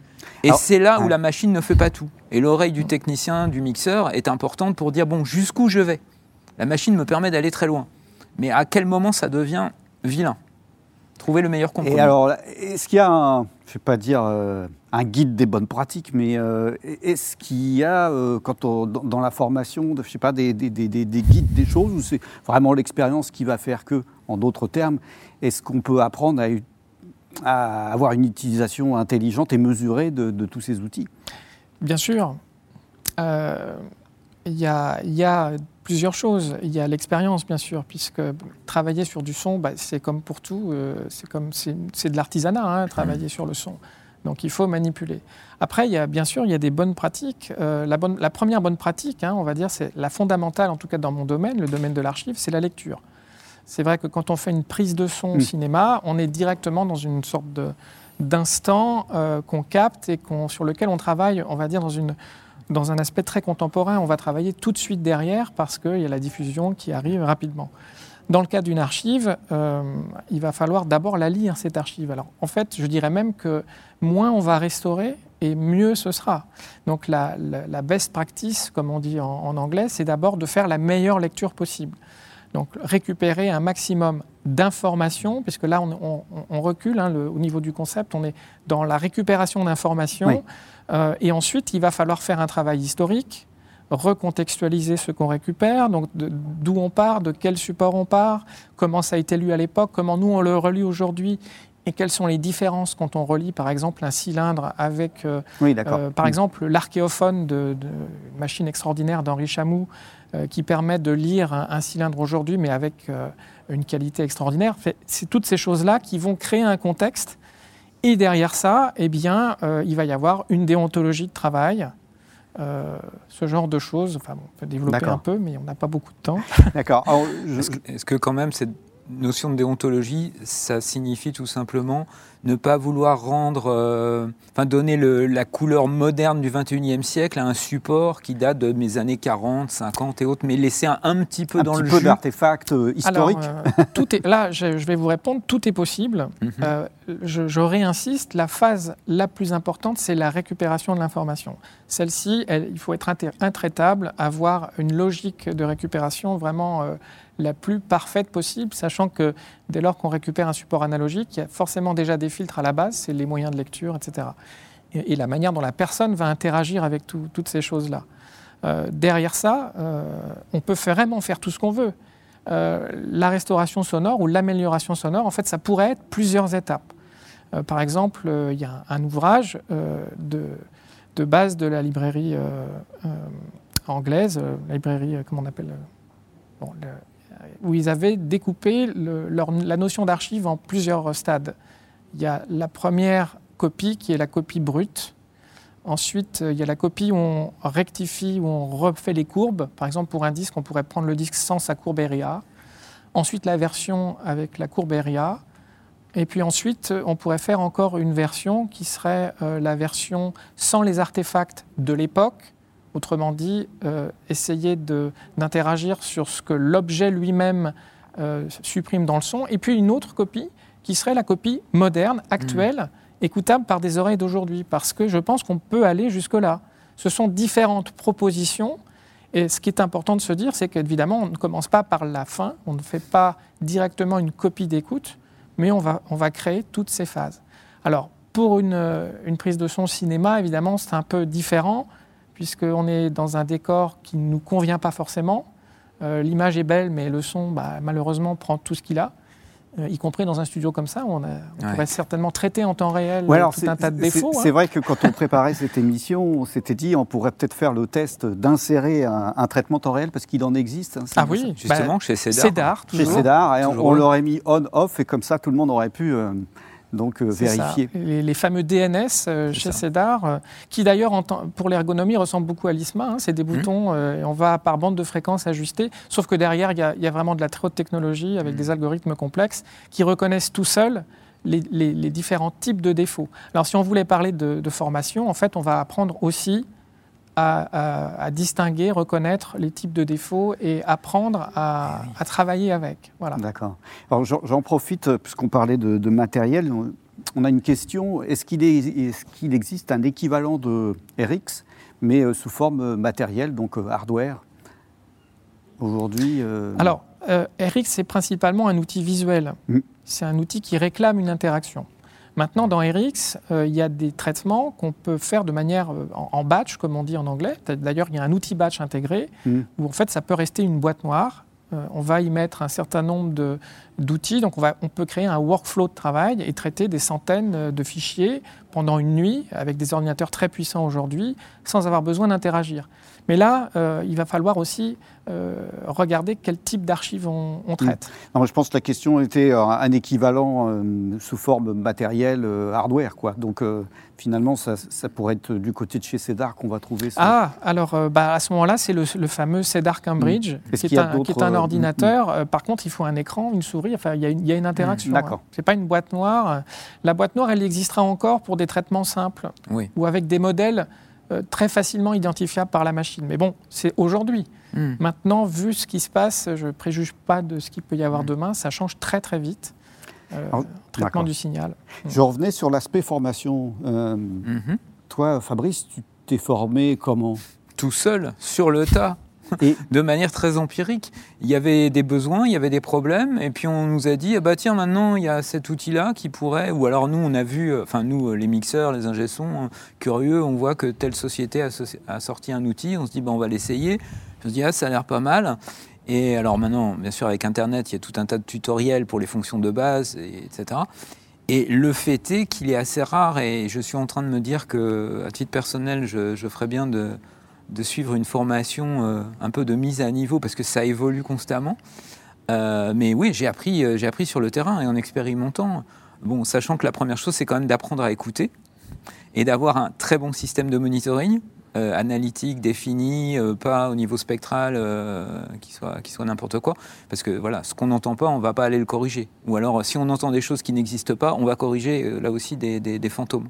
Et c'est là où la machine ne fait pas tout. Et l'oreille du technicien, du mixeur, est importante pour dire bon, jusqu'où je vais? La machine me permet d'aller très loin. Mais à quel moment ça devient vilain? Trouver le meilleur compromis. Et alors, est-ce qu'il y a un, je ne vais pas dire euh, un guide des bonnes pratiques, mais euh, est-ce qu'il y a, euh, quand dans, la formation, de, je sais pas, des, des, des, des guides, des choses, ou c'est vraiment l'expérience qui va faire que, en d'autres termes, est-ce qu'on peut apprendre à, à, avoir une utilisation intelligente et mesurée de, de tous ces outils? Bien sûr. Il y a, y a plusieurs choses. Il y a l'expérience, bien sûr, puisque travailler sur du son, bah, c'est comme pour tout, euh, c'est comme c'est de l'artisanat, hein, travailler sur le son. Donc il faut manipuler. Après, il y a, bien sûr, il y a des bonnes pratiques. Euh, la, bonne, la, première bonne pratique, hein, on va dire, c'est la fondamentale, en tout cas dans mon domaine, le domaine de l'archive, c'est la lecture. C'est vrai que quand on fait une prise de son au cinéma, on est directement dans une sorte d'instant euh, qu'on capte et sur lequel on travaille, on va dire, dans une, dans un aspect très contemporain, on va travailler tout de suite derrière parce qu'il y a la diffusion qui arrive rapidement. Dans le cas d'une archive, euh, il va falloir d'abord la lire, cette archive. Alors, en fait, je dirais même que moins on va restaurer et mieux ce sera. Donc, la, best practice, comme on dit en, anglais, c'est d'abord de faire la meilleure lecture possible. Donc, récupérer un maximum d'informations, puisque là, on, recule hein, au niveau du concept, on est dans la récupération d'informations. Euh, et ensuite, il va falloir faire un travail historique, recontextualiser ce qu'on récupère, donc d'où on part, de quel support on part, comment ça a été lu à l'époque, comment nous on le relit aujourd'hui et quelles sont les différences quand on relit par exemple un cylindre avec, euh, euh, par exemple, l'archéophone de, de, machine extraordinaire d'Henri Chamou qui permet de lire un, cylindre aujourd'hui mais avec une qualité extraordinaire. C'est toutes ces choses-là qui vont créer un contexte et derrière ça, eh bien, euh, il va y avoir une déontologie de travail, euh, ce genre de choses. Enfin, on peut développer un peu, mais on n'a pas beaucoup de temps. D'accord. Est-ce que, quand même cette notion de déontologie, ça signifie tout simplement ne pas vouloir rendre, euh, enfin donner la couleur moderne du 21e siècle à un support qui date de mes années 40, 50 et autres, mais laisser un, petit peu dans le jus. Un peu d'artefacts euh, historiques. Euh, tout est, là, je, vais vous répondre, tout est possible. Mhm. je, réinsiste, la phase la plus importante, c'est la récupération de l'information. Celle-ci, il faut être intraitable, avoir une logique de récupération vraiment la plus parfaite possible, sachant que dès lors qu'on récupère un support analogique, il y a forcément déjà des filtres à la base, c'est les moyens de lecture, etc. Et, la manière dont la personne va interagir avec toutes ces choses-là. Euh, derrière ça, euh, on peut vraiment faire tout ce qu'on veut. Euh, la restauration sonore ou l'amélioration sonore, en fait, ça pourrait être plusieurs étapes. par exemple, il y a un, ouvrage de, base de la librairie anglaise, la librairie, comment on appelle où ils avaient découpé la notion d'archive en plusieurs stades. Il y a la première copie qui est la copie brute. Ensuite, il y a la copie où on rectifie, où on refait les courbes. Par exemple, pour un disque, on pourrait prendre le disque sans sa courbe ERIA. Ensuite, la version avec la courbe ERIA. Et puis ensuite, on pourrait faire encore une version qui serait euh, la version sans les artefacts de l'époque, Autrement dit, euh, essayer d'interagir sur ce que l'objet lui-même euh, supprime dans le son. Et puis une autre copie qui serait la copie moderne, actuelle, mmh. écoutable par des oreilles d'aujourd'hui. Parce que je pense qu'on peut aller jusque-là. Ce sont différentes propositions. Et ce qui est important de se dire, c'est qu'évidemment, on ne commence pas par la fin, on ne fait pas directement une copie d'écoute, mais on va, on va créer toutes ces phases. Alors, pour une, une prise de son cinéma, évidemment, c'est un peu différent puisqu'on est dans un décor qui ne nous convient pas forcément. Euh, l'image est belle, mais le son, bah, malheureusement, prend tout ce qu'il a. Euh, y compris dans un studio comme ça, où on, pourrait certainement traiter en temps réel tout un tas de défauts. C'est hein. vrai que quand on préparait cette émission, on s'était dit on pourrait peut-être faire le test d'insérer un, traitement temps réel parce qu'il en existe. Hein, ah oui, justement, bah, chez Cédar. Cédar, Chez Cédar, et on, l'aurait mis on-off et comme ça tout le monde aurait pu. Euh, donc euh, vérifier. Les, fameux DNS euh, chez Cedar, euh, qui d'ailleurs pour l'ergonomie ressemblent beaucoup à l'ISMA. Hein, c'est des mmh. boutons, et on va par bande de fréquence ajuster, sauf que derrière, il y, a vraiment de la très haute technologie avec mmh. des algorithmes complexes qui reconnaissent tout seuls les, différents types de défauts. Alors si on voulait parler de, formation, en fait, on va apprendre aussi à, distinguer, reconnaître les types de défauts et apprendre à, travailler avec. Voilà. D'accord. Alors j'en profite, puisqu'on parlait de, matériel, on a une question. Est-ce qu'il est, existe un équivalent de RX, mais euh, sous forme matérielle, donc euh, hardware Aujourd'hui. Euh, Alors, RX, c'est principalement un outil visuel. Mm. C'est un outil qui réclame une interaction. Maintenant, dans RX, il y a des traitements qu'on peut faire de manière en, batch, comme on dit en anglais. D'ailleurs, il y a un outil batch intégré mm. où en fait, ça peut rester une boîte noire. on va y mettre un certain nombre d'outils. Donc on, va, on peut créer un workflow de travail et traiter des centaines de fichiers pendant une nuit avec des ordinateurs très puissants aujourd'hui sans avoir besoin d'interagir. Mais là, euh, il va falloir aussi euh, regarder quel type d'archives on, traite. Non, je pense que la question était un équivalent euh, sous forme matérielle, hardware. Quoi. Donc finalement, ça, pourrait être du côté de chez CEDAR qu'on va trouver ça. Ah, alors bah, à ce moment-là, c'est le, fameux CEDAR Cambridge, mm. qui, est un, qui, est un, ordinateur. Par contre, il faut un écran, une souris Enfin, il y, a une, interaction. Hmm, d'accord. C'est pas une boîte noire. La boîte noire, elle existera encore pour des traitements simples ou avec des modèles euh, très facilement identifiables par la machine. Mais bon, c'est aujourd'hui. Hmm. Maintenant, vu ce qui se passe, je préjuge pas de ce qu'il peut y avoir hmm. demain. Ça change très très vite. Euh, traitement du signal. Je revenais sur l'aspect formation. Euh, mhm. Toi, Fabrice, tu t'es formé comment? Tout seul, sur le tas de manière très empirique. Il y avait des besoins, il y avait des problèmes, et puis on nous a dit, ah bah tiens, maintenant il y a cet outil-là qui pourrait, ou alors nous on a vu, euh, enfin nous euh, les mixeurs, les ingessons, hein, curieux, on voit que telle société a, sorti un outil, on se dit, bah, on va l'essayer. On se dit, ah ça a l'air pas mal. Et alors maintenant, bien sûr, avec Internet, il y a tout un tas de tutoriels pour les fonctions de base, etc. Et le fait est qu'il est assez rare, et je suis en train de me dire que, à titre personnel, je, je ferais bien de, de suivre une formation euh, un peu de mise à niveau parce que ça évolue constamment. Euh, mais oui, j'ai appris, euh, j'ai appris sur le terrain et en expérimentant. Bon, sachant que la première chose, c'est quand même d'apprendre à écouter et d'avoir un très bon système de monitoring. analytique défini, pas au niveau spectral qui soit, qui soit n'importe quoi. Parce que voilà, ce qu'on n'entend pas, on va pas aller le corriger. Ou alors, si on entend des choses qui n'existent pas, on va corriger là aussi des, des fantômes.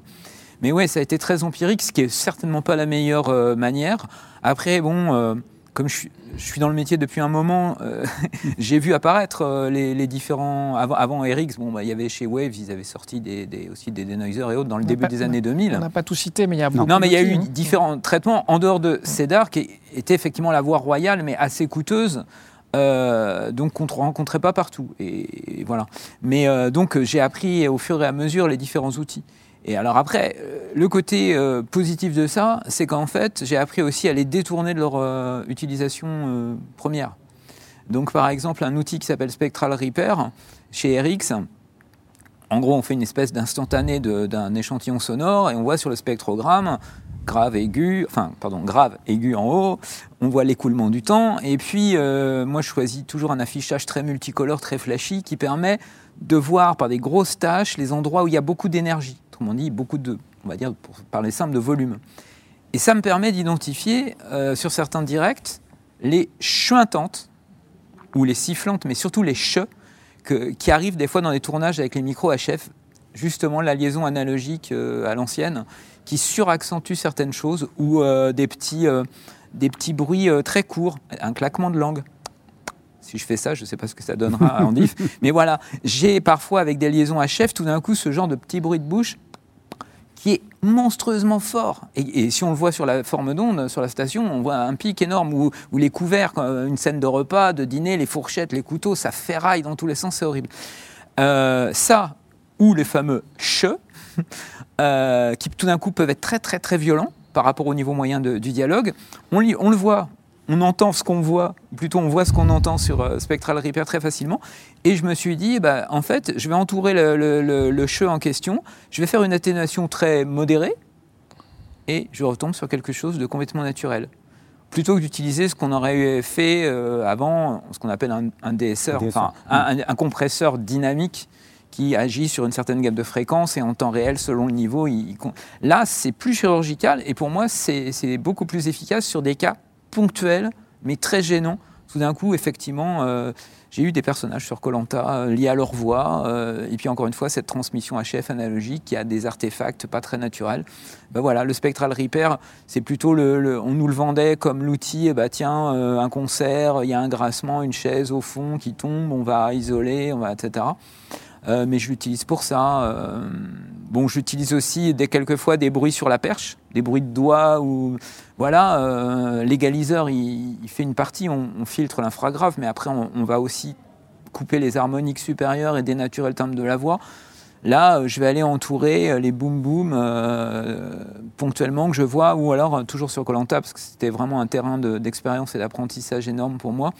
Mais ouais, ça a été très empirique, ce qui est certainement pas la meilleure euh, manière. Après, bon, euh, comme je suis, dans le métier depuis un moment, euh, j'ai vu apparaître les, différents. Avant, avant RX, bon, bah, il y avait chez Waves, ils avaient sorti des, aussi des denoisers et autres dans le début des années 2000. On n'a pas tout cité, mais il y a beaucoup Non, mais il y a eu différents traitements en dehors de CEDAR, qui était effectivement la voie royale, mais assez coûteuse. donc qu'on ne rencontrait pas partout. Et, voilà. Mais donc j'ai appris au fur et à mesure les différents outils. Et alors après, euh, le côté euh, positif de ça, c'est qu'en fait, j'ai appris aussi à les détourner de leur euh, utilisation première. Donc par exemple, un outil qui s'appelle Spectral Repair chez RX, en gros, on fait une espèce d'instantané d'un échantillon sonore et on voit sur le spectrogramme grave, aigu, enfin, pardon, grave, aigu en haut, on voit l'écoulement du temps, et puis moi je choisis toujours un affichage très multicolore, très flashy, qui permet de voir par des grosses tâches les endroits où il y a beaucoup d'énergie autrement dit, beaucoup de, on va dire, pour parler simple, de volume. Et ça me permet d'identifier euh, sur certains directs les chuintantes, ou les sifflantes, mais surtout les che, qui arrivent des fois dans les tournages avec les micros HF, justement la liaison analogique euh, à l'ancienne, qui suraccentue certaines choses, ou euh, des, petits, des petits bruits très courts, un claquement de langue. Si je fais ça, je ne sais pas ce que ça donnera en diff. Mais voilà, j'ai parfois avec des liaisons HF, tout d'un coup, ce genre de petit bruit de bouche qui est monstrueusement fort. Et, si on le voit sur la forme d'onde, sur la station, on voit un pic énorme où, les couverts, une scène de repas, de dîner, les fourchettes, les couteaux, ça ferraille dans tous les sens, c'est horrible. Euh, ça, ou les fameux che, euh, qui tout d'un coup peuvent être très très très violents par rapport au niveau moyen du dialogue, on, on le voit on entend ce qu'on voit, plutôt on voit ce qu'on entend sur euh, Spectral Repair très facilement. Et je me suis dit, bah, en fait, je vais entourer le, le, en question, je vais faire une atténuation très modérée, et je retombe sur quelque chose de complètement naturel. Plutôt que d'utiliser ce qu'on aurait fait euh, avant, ce qu'on appelle un, DSR, enfin un, compresseur dynamique qui agit sur une certaine gamme de fréquences et en temps réel selon le niveau. Là, c'est plus chirurgical et pour moi, c'est beaucoup plus efficace sur des cas ponctuel, mais très gênant, tout d'un coup, effectivement, euh, j'ai eu des personnages sur Colanta euh, liés à leur voix, euh, et puis encore une fois, cette transmission HF analogique qui a des artefacts pas très naturels. Ben voilà, le Spectral Reaper, c'est plutôt le, On nous le vendait comme l'outil, bah tiens, un concert, il y a un grassement, une chaise au fond qui tombe, on va isoler, on va, etc. Mais je l'utilise pour ça. Bon, j'utilise aussi des, quelquefois des bruits sur la perche, des bruits de doigts ou voilà. Euh, l'égaliseur, il, fait une partie, on, filtre l'infragrave, mais après on, va aussi couper les harmoniques supérieures et dénaturer le timbre de la voix. Là, je vais aller entourer les boom boom ponctuellement que je vois, ou alors toujours sur Colanta, parce que c'était vraiment un terrain d'expérience et d'apprentissage énorme pour moi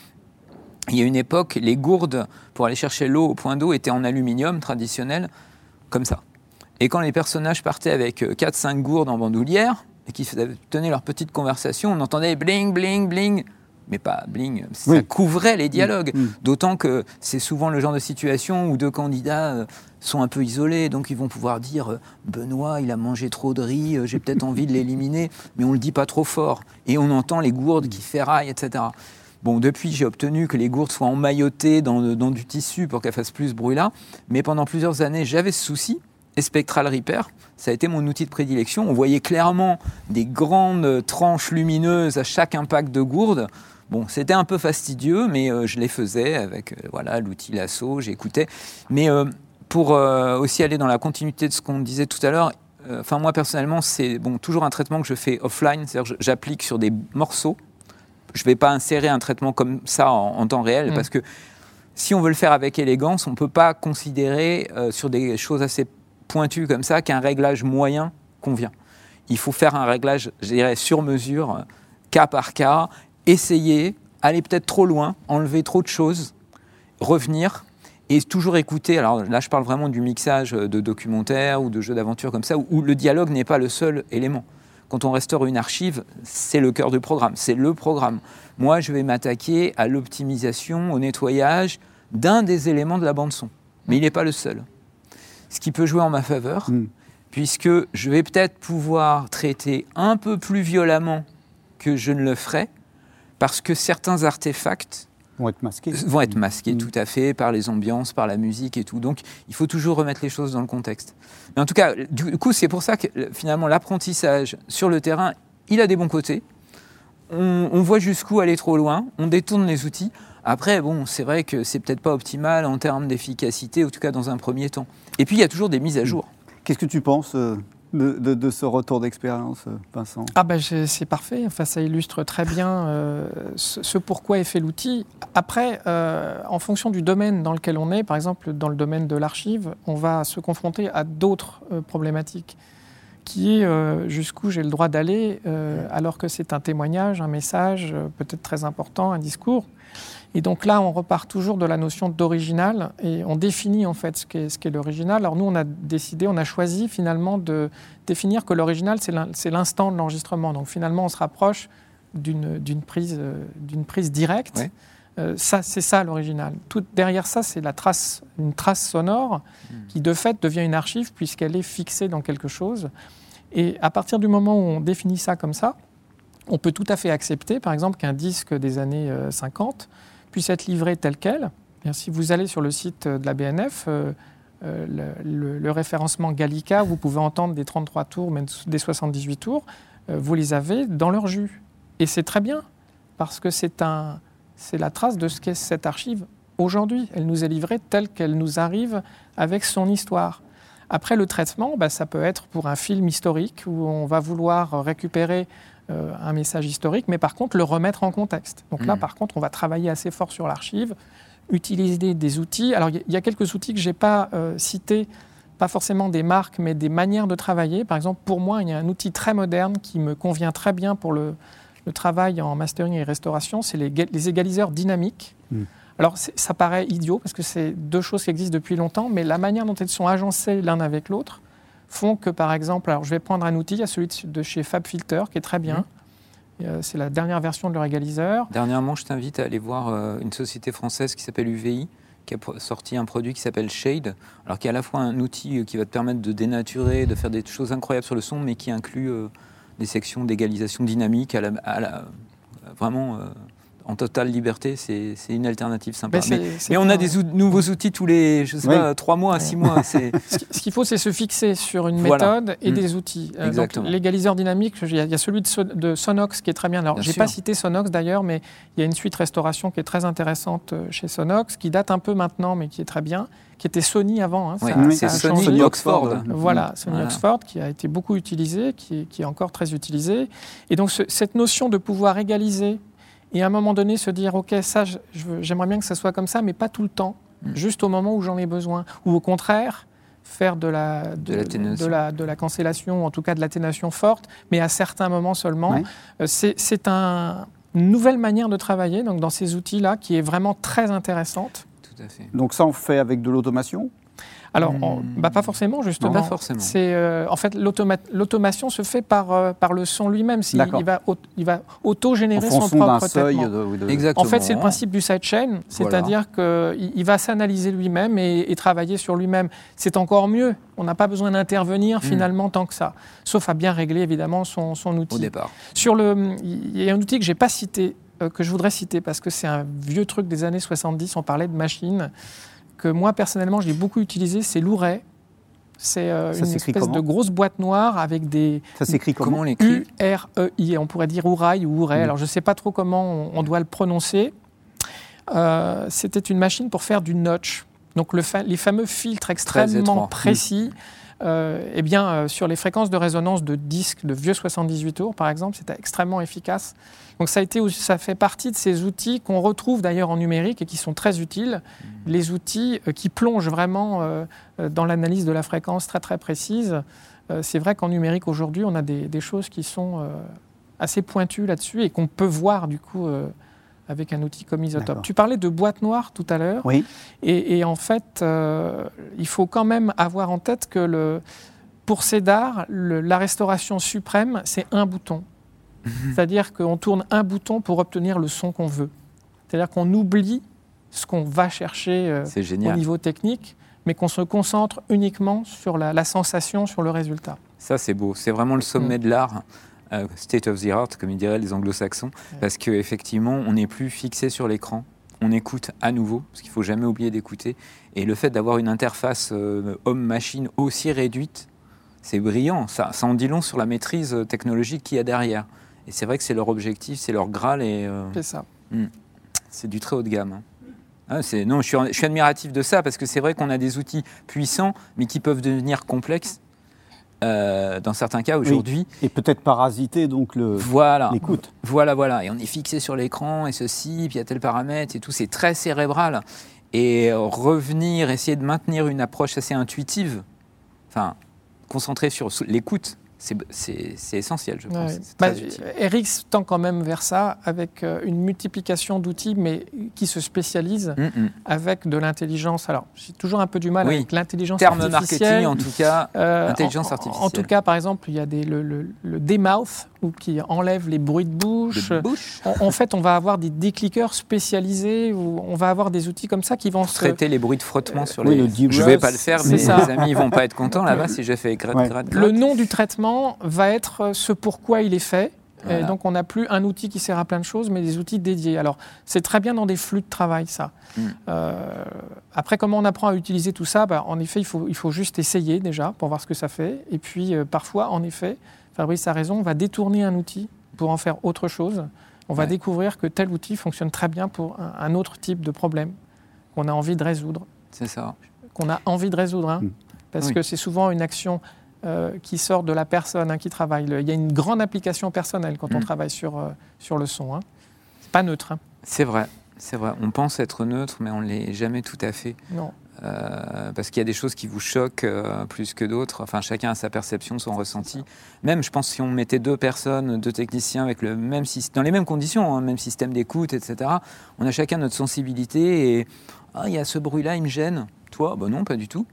il y a une époque, les gourdes pour aller chercher l'eau au point d'eau étaient en aluminium traditionnel, comme ça. Et quand les personnages partaient avec 4-5 euh, gourdes en bandoulière, et qui tenaient leur petite conversation, on entendait bling, bling, bling, mais pas bling, ça couvrait les dialogues. Mm. Mm. D'autant que c'est souvent le genre de situation où deux candidats euh, sont un peu isolés, donc ils vont pouvoir dire euh, Benoît, il a mangé trop de riz, j'ai peut-être envie de l'éliminer, mais on ne le dit pas trop fort. Et on entend les gourdes qui ferraillent, etc. Bon, depuis, j'ai obtenu que les gourdes soient emmaillotées dans, du tissu pour qu'elles fassent plus ce bruit-là. Mais pendant plusieurs années, j'avais ce souci. Et Spectral Reaper, ça a été mon outil de prédilection. On voyait clairement des grandes tranches lumineuses à chaque impact de gourde. Bon, c'était un peu fastidieux, mais euh, je les faisais avec euh, voilà l'outil lasso, j'écoutais. Mais euh, pour aussi aller dans la continuité de ce qu'on disait tout à l'heure, enfin moi personnellement, c'est bon toujours un traitement que je fais offline, c'est-à-dire j'applique sur des morceaux je ne vais pas insérer un traitement comme ça en, temps réel, mm. parce que si on veut le faire avec élégance, on ne peut pas considérer sur des choses assez pointues comme ça qu'un réglage moyen convient. Il faut faire un réglage, je dirais, sur mesure, cas par cas, essayer, aller peut-être trop loin, enlever trop de choses, revenir et toujours écouter. Alors là, je parle vraiment du mixage de documentaires ou de jeux d'aventure comme ça, où le dialogue n'est pas le seul élément quand on restaure une archive, c'est le cœur du programme, c'est le programme. Moi, je vais m'attaquer à l'optimisation, au nettoyage d'un des éléments de la bande-son. Mais il n'est pas le seul. Ce qui peut jouer en ma faveur, hmm. puisque je vais peut-être pouvoir traiter un peu plus violemment que je ne le ferais, parce que certains artefacts vont être masqués. Vont être masqués, mm. tout à fait, par les ambiances, par la musique et tout. Donc, il faut toujours remettre les choses dans le contexte. Mais en tout cas, du coup, c'est pour ça que finalement, l'apprentissage sur le terrain, il a des bons côtés. On, voit jusqu'où aller trop loin, on détourne les outils. Après, bon, c'est vrai que c'est peut-être pas optimal en termes d'efficacité, en tout cas dans un premier temps. Et puis, il y a toujours des mises à jour. Qu'est-ce que tu penses euh, de, ce retour d'expérience, Vincent? Ah ben c'est parfait, enfin, ça illustre très bien euh, ce, pourquoi est fait l'outil. Après, euh, en fonction du domaine dans lequel on est, par exemple dans le domaine de l'archive, on va se confronter à d'autres euh, problématiques, qui est jusqu'où j'ai le droit d'aller, alors que c'est un témoignage, un message peut-être très important, un discours. Et donc là, on repart toujours de la notion d'original et on définit en fait ce qu'est, ce l'original. Alors nous, on a décidé, on a choisi finalement de définir que l'original, c'est l'instant de l'enregistrement. Donc finalement, on se rapproche d'une, prise, euh, d'une prise directe. Euh, ça, c'est ça l'original. Tout derrière ça, c'est la trace, une trace sonore hmm. qui de fait devient une archive puisqu'elle est fixée dans quelque chose. Et à partir du moment où on définit ça comme ça, on peut tout à fait accepter, par exemple, qu'un disque des années 50 euh, puisse être livré tel quel. si vous allez sur le site de la BNF, euh, euh, le, référencement Gallica, vous pouvez entendre des 33 tours, des 78 tours, euh, vous les avez dans leur jus. Et c'est très bien, parce que c'est un, la trace de ce qu'est cette archive aujourd'hui. Elle nous est livrée telle qu'elle nous arrive avec son histoire. Après, le traitement, bah, ça peut être pour un film historique où on va vouloir récupérer euh, un message historique, mais par contre le remettre en contexte. Donc là, hmm. par contre, on va travailler assez fort sur l'archive, utiliser des outils. Alors il y, a quelques outils que je n'ai pas euh, cités, pas forcément des marques, mais des manières de travailler. Par exemple, pour moi, il y a un outil très moderne qui me convient très bien pour le, travail en mastering et restauration, c'est les, les, égaliseurs dynamiques. Hmm. Alors ça paraît idiot parce que c'est deux choses qui existent depuis longtemps, mais la manière dont elles sont agencées l'un avec l'autre font que, par exemple, alors je vais prendre un outil, il y a celui de chez FabFilter qui est très bien. Mmh. Euh, c'est la dernière version de leur égaliseur. Dernièrement, je t'invite à aller voir euh, une société française qui s'appelle UVI, qui a sorti un produit qui s'appelle Shade, alors qui est à la fois un outil euh, qui va te permettre de dénaturer, de faire des choses incroyables sur le son, mais qui inclut des sections d'égalisation dynamique à la, vraiment en totale liberté, c'est une alternative sympa. Mais, on a des ou- nouveaux outils tous les, je sais Oui. pas, trois mois, six mois. Ce qui- ce qu'il faut, c'est se fixer sur une Voilà. méthode et Mm. des outils. Euh, donc, Exactement. L'égaliseur dynamique, il y, a- il y a celui de, So- de Sonox qui est très bien. Alors, j'ai pas cité Sonox d'ailleurs, mais il y a une suite restauration qui est très intéressante euh, chez Sonox, qui date un peu maintenant, mais qui est très bien, qui était Sony avant. hein, Oui, c'est a Sony. Oxford. Voilà, Sony Voilà. Oxford qui a été beaucoup utilisé, qui est, qui est encore très utilisé. Et donc ce- cette notion de pouvoir égaliser et à un moment donné se dire, OK, ça, j'aimerais bien que ça soit comme ça, mais pas tout le temps, Mm. juste au moment où j'en ai besoin. Ou au contraire, faire de la, de, l'atténuation. de la, de la cancellation, ou en tout cas de l'atténuation forte, mais à certains moments seulement. Ouais. Euh, C'est c'est un- une nouvelle manière de travailler donc dans ces outils-là qui est vraiment très intéressante. tout à fait. Donc ça, on fait avec de l'automation? Alors, Hmm. on- bah, pas forcément, justement. Pas forcément. C'est euh, en fait l'automa- l'automation se fait par, euh, par le son lui-même. D'accord. Il va, au- il va auto-générer son propre seuil traitement. de, de- Exactement. En fait, c'est le principe du sidechain, c'est-à-dire qu'il il va s'analyser lui-même et, et travailler sur lui-même. C'est encore mieux. On n'a pas besoin d'intervenir Mm. finalement tant que ça, sauf à bien régler évidemment son, son Au outil. départ. Sur le, il y a un outil que j'ai pas cité, euh, que je voudrais citer parce que c'est un vieux truc des années 70. On parlait de machines que moi personnellement j'ai beaucoup utilisé. C'est l'Ouret. C'est euh, une espèce de grosse boîte noire avec des Ça s'écrit comment, l'écrit U-R-E-I. On pourrait dire Ouraille ou Ouret. Mm. Alors je ne sais pas trop comment on, on doit le prononcer. Euh, C'était une machine pour faire du notch. Donc le fa- les fameux filtres extrêmement précis. Euh, eh bien, euh, sur les fréquences de résonance de disques de vieux 78 tours, par exemple, c'était extrêmement efficace. Donc ça, a été, ça fait partie de ces outils qu'on retrouve d'ailleurs en numérique et qui sont très utiles. Les outils euh, qui plongent vraiment euh, euh, dans l'analyse de la fréquence très très précise. Euh, C'est vrai qu'en numérique aujourd'hui, on a des, des choses qui sont euh, assez pointues là-dessus et qu'on peut voir du coup euh, avec un outil comme Isotope. Tu parlais de boîte noire tout à l'heure. Oui, Et, et en fait, euh, il faut quand même avoir en tête que le, pour CEDAR, le- la restauration suprême, c'est un bouton. C'est-à-dire qu'on tourne un bouton pour obtenir le son qu'on veut. C'est-à-dire qu'on oublie ce qu'on va chercher euh, au niveau technique, mais qu'on se concentre uniquement sur la, la sensation, sur le résultat. Ça, c'est beau. C'est vraiment le sommet de l'art. Euh, state of the art, comme ils diraient les anglo-saxons, parce qu'effectivement, on n'est plus fixé sur l'écran, on écoute à nouveau, parce qu'il faut jamais oublier d'écouter. Et le fait d'avoir une interface euh, homme-machine aussi réduite, c'est brillant. Ça, ça en dit long sur la maîtrise euh, technologique qu'il y a derrière. Et c'est vrai que c'est leur objectif, c'est leur graal, et euh, C'est ça. c'est du très haut de gamme. hein. Ah, non, je suis, je suis admiratif de ça, parce que c'est vrai qu'on a des outils puissants, mais qui peuvent devenir complexes. Euh, dans certains cas, aujourd'hui, et peut-être parasiter donc le- voilà. l'écoute. Voilà, voilà. Et on est fixé sur l'écran et ceci, puis il y a tel paramètre et tout. C'est très cérébral. Et revenir, essayer de maintenir une approche assez intuitive, enfin, concentrée sur l'écoute, c'est- essentiel, je pense. Ouais. Bah. Eric tend quand même vers ça avec euh, une multiplication d'outils, mais qui se spécialisent Hum, hum. avec de l'intelligence. Alors, j'ai toujours un peu du mal Oui. avec l'intelligence Terme artificielle. marketing, en tout cas. Euh, intelligence en- en- artificielle. En, tout cas, par exemple, il y a des, le, le, le demouth, ou qui enlève les bruits de bouche. De bouche. En, en fait, on va avoir des décliqueurs spécialisés, ou on va avoir des outils comme ça qui vont se... Traiter les bruits de frottement sur oui, les. le deep je vais pas le faire, mais ça. les amis vont pas être contents là-bas si je fais gratte, Ouais. gratte, Le nom du traitement va être ce pourquoi il est fait. Et donc, on n'a plus un outil qui sert à plein de choses, mais des outils dédiés. Alors, c'est très bien dans des flux de travail, ça. Mm. Euh, après, comment on apprend à utiliser tout ça? Bah, En effet, il faut, il faut juste essayer déjà pour voir ce que ça fait. Et puis, euh, parfois, en effet, Fabrice a raison, on va détourner un outil pour en faire autre chose. On va Ouais. découvrir que tel outil fonctionne très bien pour un, un autre type de problème qu'on a envie de résoudre. C'est ça. Qu'on a envie de résoudre. hein. Mm. Parce Oui. que c'est souvent une action euh, qui sort de la personne hein, qui travaille. Le- Il y a une grande application personnelle quand on Mm. travaille sur, euh, sur le son. Hein. C'est pas neutre. hein. C'est vrai. C'est vrai. On pense être neutre, mais on l'est jamais tout à fait. Non. Euh, parce qu'il y a des choses qui vous choquent euh, plus que d'autres. Enfin, chacun a sa perception, son ressenti. Même, je pense, si on mettait deux personnes, deux techniciens avec le même dans les mêmes conditions, hein, même système d'écoute, etc. On a chacun notre sensibilité et ah, il y a ce bruit-là, il me gêne. Toi, bah non, pas du tout.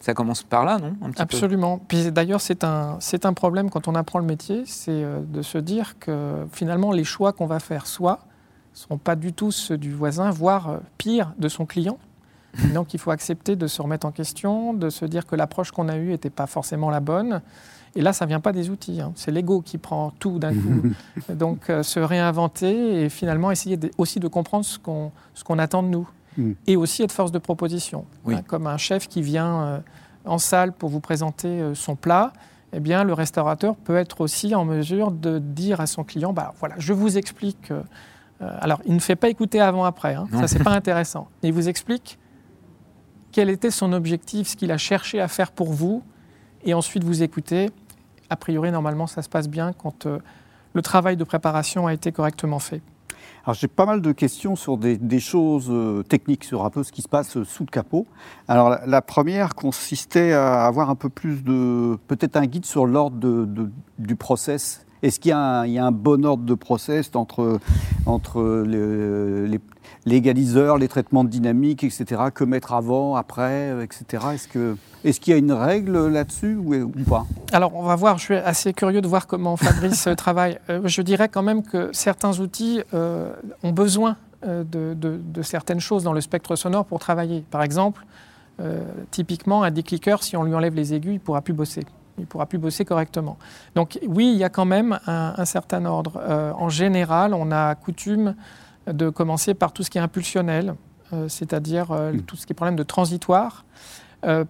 Ça commence par là, non. Absolument. Puis d'ailleurs, c'est un, problème quand on apprend le métier, c'est euh, de se dire que finalement, les choix qu'on va faire, soit, ne sont pas du tout ceux du voisin, voire pire, de son client. Donc il faut accepter de se remettre en question, de se dire que l'approche qu'on a eue n'était pas forcément la bonne. Et là, ça ne vient pas des outils, hein. c'est l'ego qui prend tout d'un coup. Donc euh, se réinventer et finalement essayer aussi de comprendre ce qu'on attend de nous. Mm. Et aussi être force de proposition. Hein, comme un chef qui vient euh, en salle pour vous présenter euh, son plat, eh bien, le restaurateur peut être aussi en mesure de dire à son client, bah, voilà, je vous explique. alors, il ne fait pas écouter avant-après, hein. ça, c'est pas intéressant. Il vous explique quel était son objectif, ce qu'il a cherché à faire pour vous, et ensuite vous écoutez. A priori, normalement, ça se passe bien quand euh, le travail de préparation a été correctement fait. Alors j'ai pas mal de questions sur des, choses euh, techniques, sur un peu ce qui se passe sous le capot. La, première consistait à avoir un peu plus de, peut-être un guide sur l'ordre du process est-ce qu'il y, a un bon ordre de process entre, entre les, égaliseurs, les traitements dynamiques, etc. Que mettre avant, après, etc. Est-ce qu'il est y a une règle là-dessus ou, pas? Alors, on va voir. Je suis assez curieux de voir comment Fabrice travaille. Euh, je dirais quand même que certains outils euh, ont besoin euh, de, de, certaines choses dans le spectre sonore pour travailler. Par exemple, typiquement, un décliqueur, si on lui enlève les aigus, il ne pourra plus bosser il ne pourra plus bosser correctement. Donc oui, il y a quand même un, certain ordre. Euh, en général, on a coutume de commencer par tout ce qui est impulsionnel, euh, c'est-à-dire euh, hmm. tout ce qui est problème de transitoire,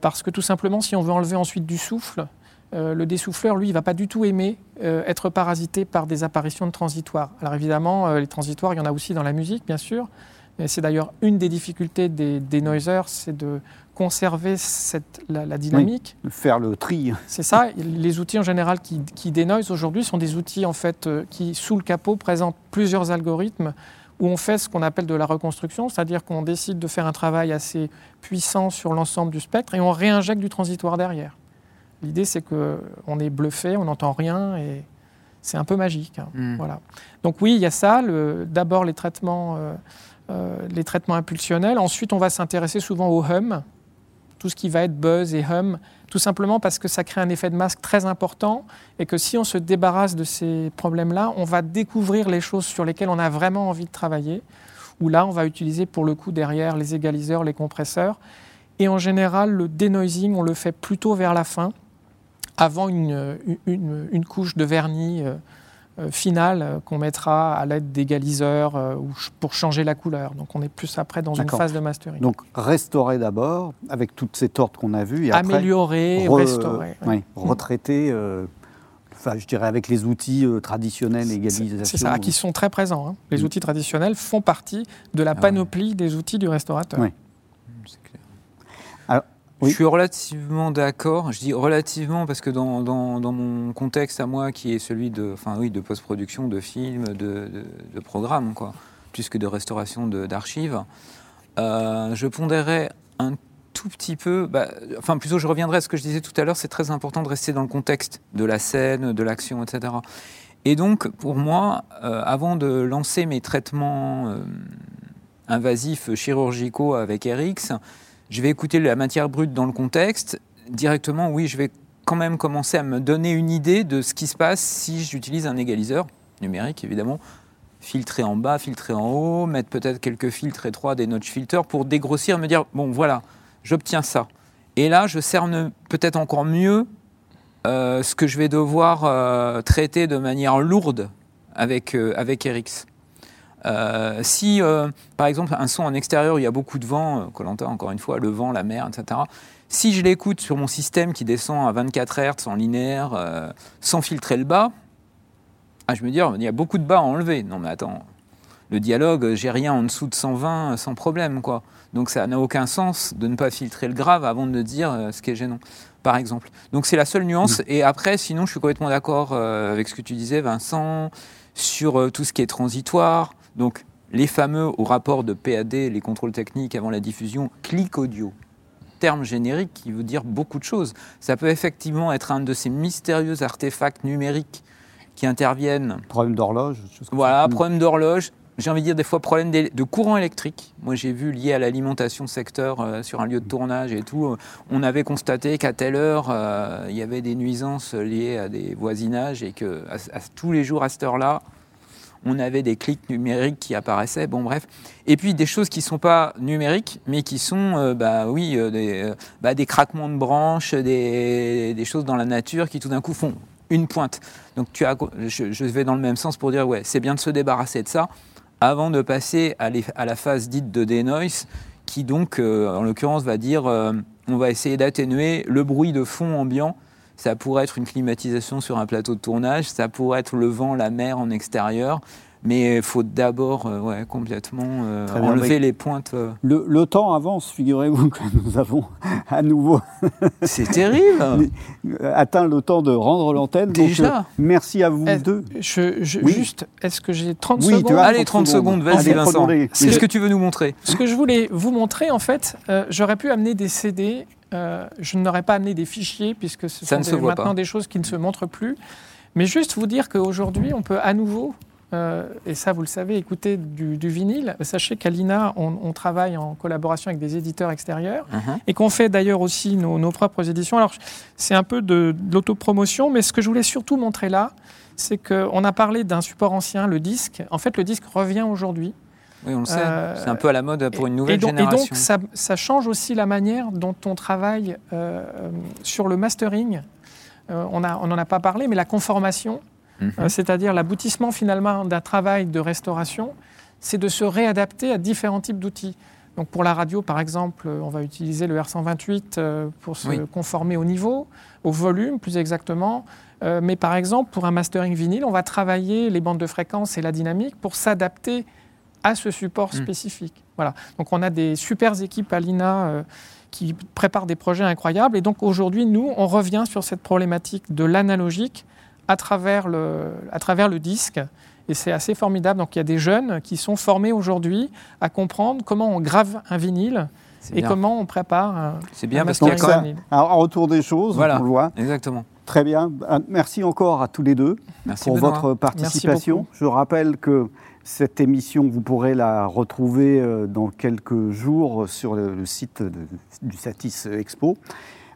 parce que tout simplement, si on veut enlever ensuite du souffle, le dessouffleur, lui, il ne va pas du tout aimer être parasité par des apparitions de transitoires. Alors évidemment, les transitoires, il y en a aussi dans la musique, bien sûr, mais c'est d'ailleurs une des difficultés des, des noisers, c'est de conserver cette, la, dynamique. faire le tri. C'est ça. Les outils en général qui, qui dénoisent aujourd'hui sont des outils en fait euh, qui, sous le capot, présentent plusieurs algorithmes où on fait ce qu'on appelle de la reconstruction, c'est-à-dire qu'on décide de faire un travail assez puissant sur l'ensemble du spectre et on réinjecte du transitoire derrière. L'idée, c'est qu'on est bluffé, on n'entend rien et c'est un peu magique. Hein. Hmm. Voilà. Donc oui, il y a ça. D'abord les traitements, euh, les traitements impulsionnels. Ensuite, on va s'intéresser souvent au hum, tout ce qui va être buzz et hum, tout simplement parce que ça crée un effet de masque très important et que si on se débarrasse de ces problèmes-là, on va découvrir les choses sur lesquelles on a vraiment envie de travailler, où là, on va utiliser pour le coup derrière les égaliseurs, les compresseurs. Et en général, le denoising, on le fait plutôt vers la fin, avant une, une couche de vernis euh, euh, finale euh, qu'on mettra à l'aide d'égaliseurs euh, pour changer la couleur. Donc on est plus après dans une phase de mastering. Donc restaurer d'abord avec toutes ces tortes qu'on a vues et améliorer, restaurer, retraiter. Enfin, je dirais avec les outils traditionnels égalisation. C'est ça, qui sont très présents. Hein. Les mm. outils traditionnels font partie de la ah panoplie des outils du restaurateur. Je suis relativement d'accord. Je dis relativement parce que dans, dans, mon contexte à moi, qui est celui de, enfin, oui, de post-production, de films, de, de, programmes, quoi, plus que de restauration d'archives, euh, je pondérais un tout petit peu, bah, enfin plutôt je reviendrai à ce que je disais tout à l'heure, c'est très important de rester dans le contexte de la scène, de l'action, etc. Et donc pour moi, euh, avant de lancer mes traitements euh, invasifs chirurgicaux avec RX, je vais écouter la matière brute dans le contexte. Directement, oui, je vais quand même commencer à me donner une idée de ce qui se passe si j'utilise un égaliseur numérique, évidemment. Filtrer en bas, filtrer en haut, mettre peut-être quelques filtres étroits, des notch filters pour dégrossir, me dire, bon, voilà, j'obtiens ça. Et là, je cerne peut-être encore mieux euh, ce que je vais devoir euh, traiter de manière lourde avec, euh, avec RX. Euh, si, euh, par exemple, un son en extérieur, il y a beaucoup de vent, Colanta, euh, encore une fois, le vent, la mer, etc. Si je l'écoute sur mon système qui descend à 24 Hz en linéaire, sans filtrer le bas, ah, je me dis, il y a beaucoup de bas à enlever. Non, mais attends, le dialogue, j'ai rien en dessous de 120 sans problème, quoi. Donc ça n'a aucun sens de ne pas filtrer le grave avant de dire ce qui est gênant, par exemple. Donc c'est la seule nuance. Mmh. Et après, sinon, je suis complètement d'accord avec ce que tu disais, Vincent, sur tout ce qui est transitoire, donc, les fameux, au rapport de PAD, les contrôles techniques avant la diffusion, clic audio. Terme générique qui veut dire beaucoup de choses. Ça peut effectivement être un de ces mystérieux artefacts numériques qui interviennent. Problème d'horloge. Voilà, problème d'horloge. J'ai envie de dire des fois problème de courant électrique. Moi, j'ai vu lié à l'alimentation secteur euh, sur un lieu de tournage et tout. On avait constaté qu'à telle heure, euh, il y avait des nuisances liées à des voisinages et que tous les jours à cette heure-là, on avait des clics numériques qui apparaissaient, bon bref. Et puis des choses qui ne sont pas numériques, mais qui sont, euh, bah oui, euh, des, euh, bah, des, craquements de branches, des, choses dans la nature qui tout d'un coup font une pointe. Donc tu as, je, je, vais dans le même sens pour dire, ouais, c'est bien de se débarrasser de ça avant de passer à, à la phase dite de denoise, qui donc, en l'occurrence, va dire, on va essayer d'atténuer le bruit de fond ambiant ça pourrait être une climatisation sur un plateau de tournage, ça pourrait être le vent, la mer en extérieur. Mais il faut d'abord euh, ouais, complètement euh, enlever les pointes. Euh. Le, le, temps avance, figurez-vous que nous avons à nouveau. C'est terrible Atteint le temps de rendre l'antenne. Déjà Merci à vous deux. Je, Juste, est-ce que j'ai 30 oui, secondes Allez, 30 secondes, vas-y Vincent. C'est ce que tu veux nous montrer. Ce que je voulais vous montrer, en fait, j'aurais pu amener des CD euh, je n'aurais pas amené des fichiers puisque ce sont maintenant des choses qui ne se montrent plus. Mais juste vous dire qu'aujourd'hui, on peut à nouveau, euh, et ça vous le savez, écouter du, vinyle. Sachez qu'à l'INA, on, travaille en collaboration avec des éditeurs extérieurs uh-huh. et qu'on fait d'ailleurs aussi nos, propres éditions. Alors c'est un peu de, de l'autopromotion, mais ce que je voulais surtout montrer là, c'est qu'on a parlé d'un support ancien, le disque. En fait, le disque revient aujourd'hui. Oui, on le sait. Euh, c'est un peu à la mode pour une nouvelle génération. Et donc, ça, change aussi la manière dont on travaille euh, sur le mastering. Euh, on n'en a pas parlé, mais la conformation, mhm. c'est-à-dire l'aboutissement finalement d'un travail de restauration, c'est de se réadapter à différents types d'outils. Donc pour la radio, par exemple, on va utiliser le R128 pour se conformer au niveau, au volume plus exactement. mais par exemple, pour un mastering vinyle, on va travailler les bandes de fréquence et la dynamique pour s'adapter à ce support hmm. spécifique. Voilà. Donc on a des super équipes à l'INA euh, qui préparent des projets incroyables. Et donc aujourd'hui, nous, on revient sur cette problématique de l'analogique à, travers le, à travers le disque. Et c'est assez formidable. Donc il y a des jeunes qui sont formés aujourd'hui à comprendre comment on grave un vinyle et comment on prépare un C'est bien parce qu'il y a quand même un retour des choses, voilà, on le voit. Exactement. Très bien. Euh, merci encore à tous les deux pour votre participation. Je rappelle que cette émission, vous pourrez la retrouver euh, dans quelques jours sur le, site du Satis Expo.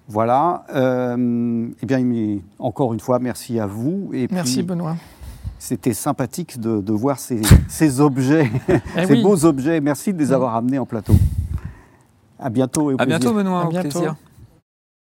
Voilà. Euh, eh bien, encore une fois, merci à vous. Et merci Benoît. C'était sympathique de, voir ces, objets, eh ces beaux objets. Merci de les avoir amenés en plateau. À bientôt. Et à bientôt Benoît. À bientôt. Plaisir.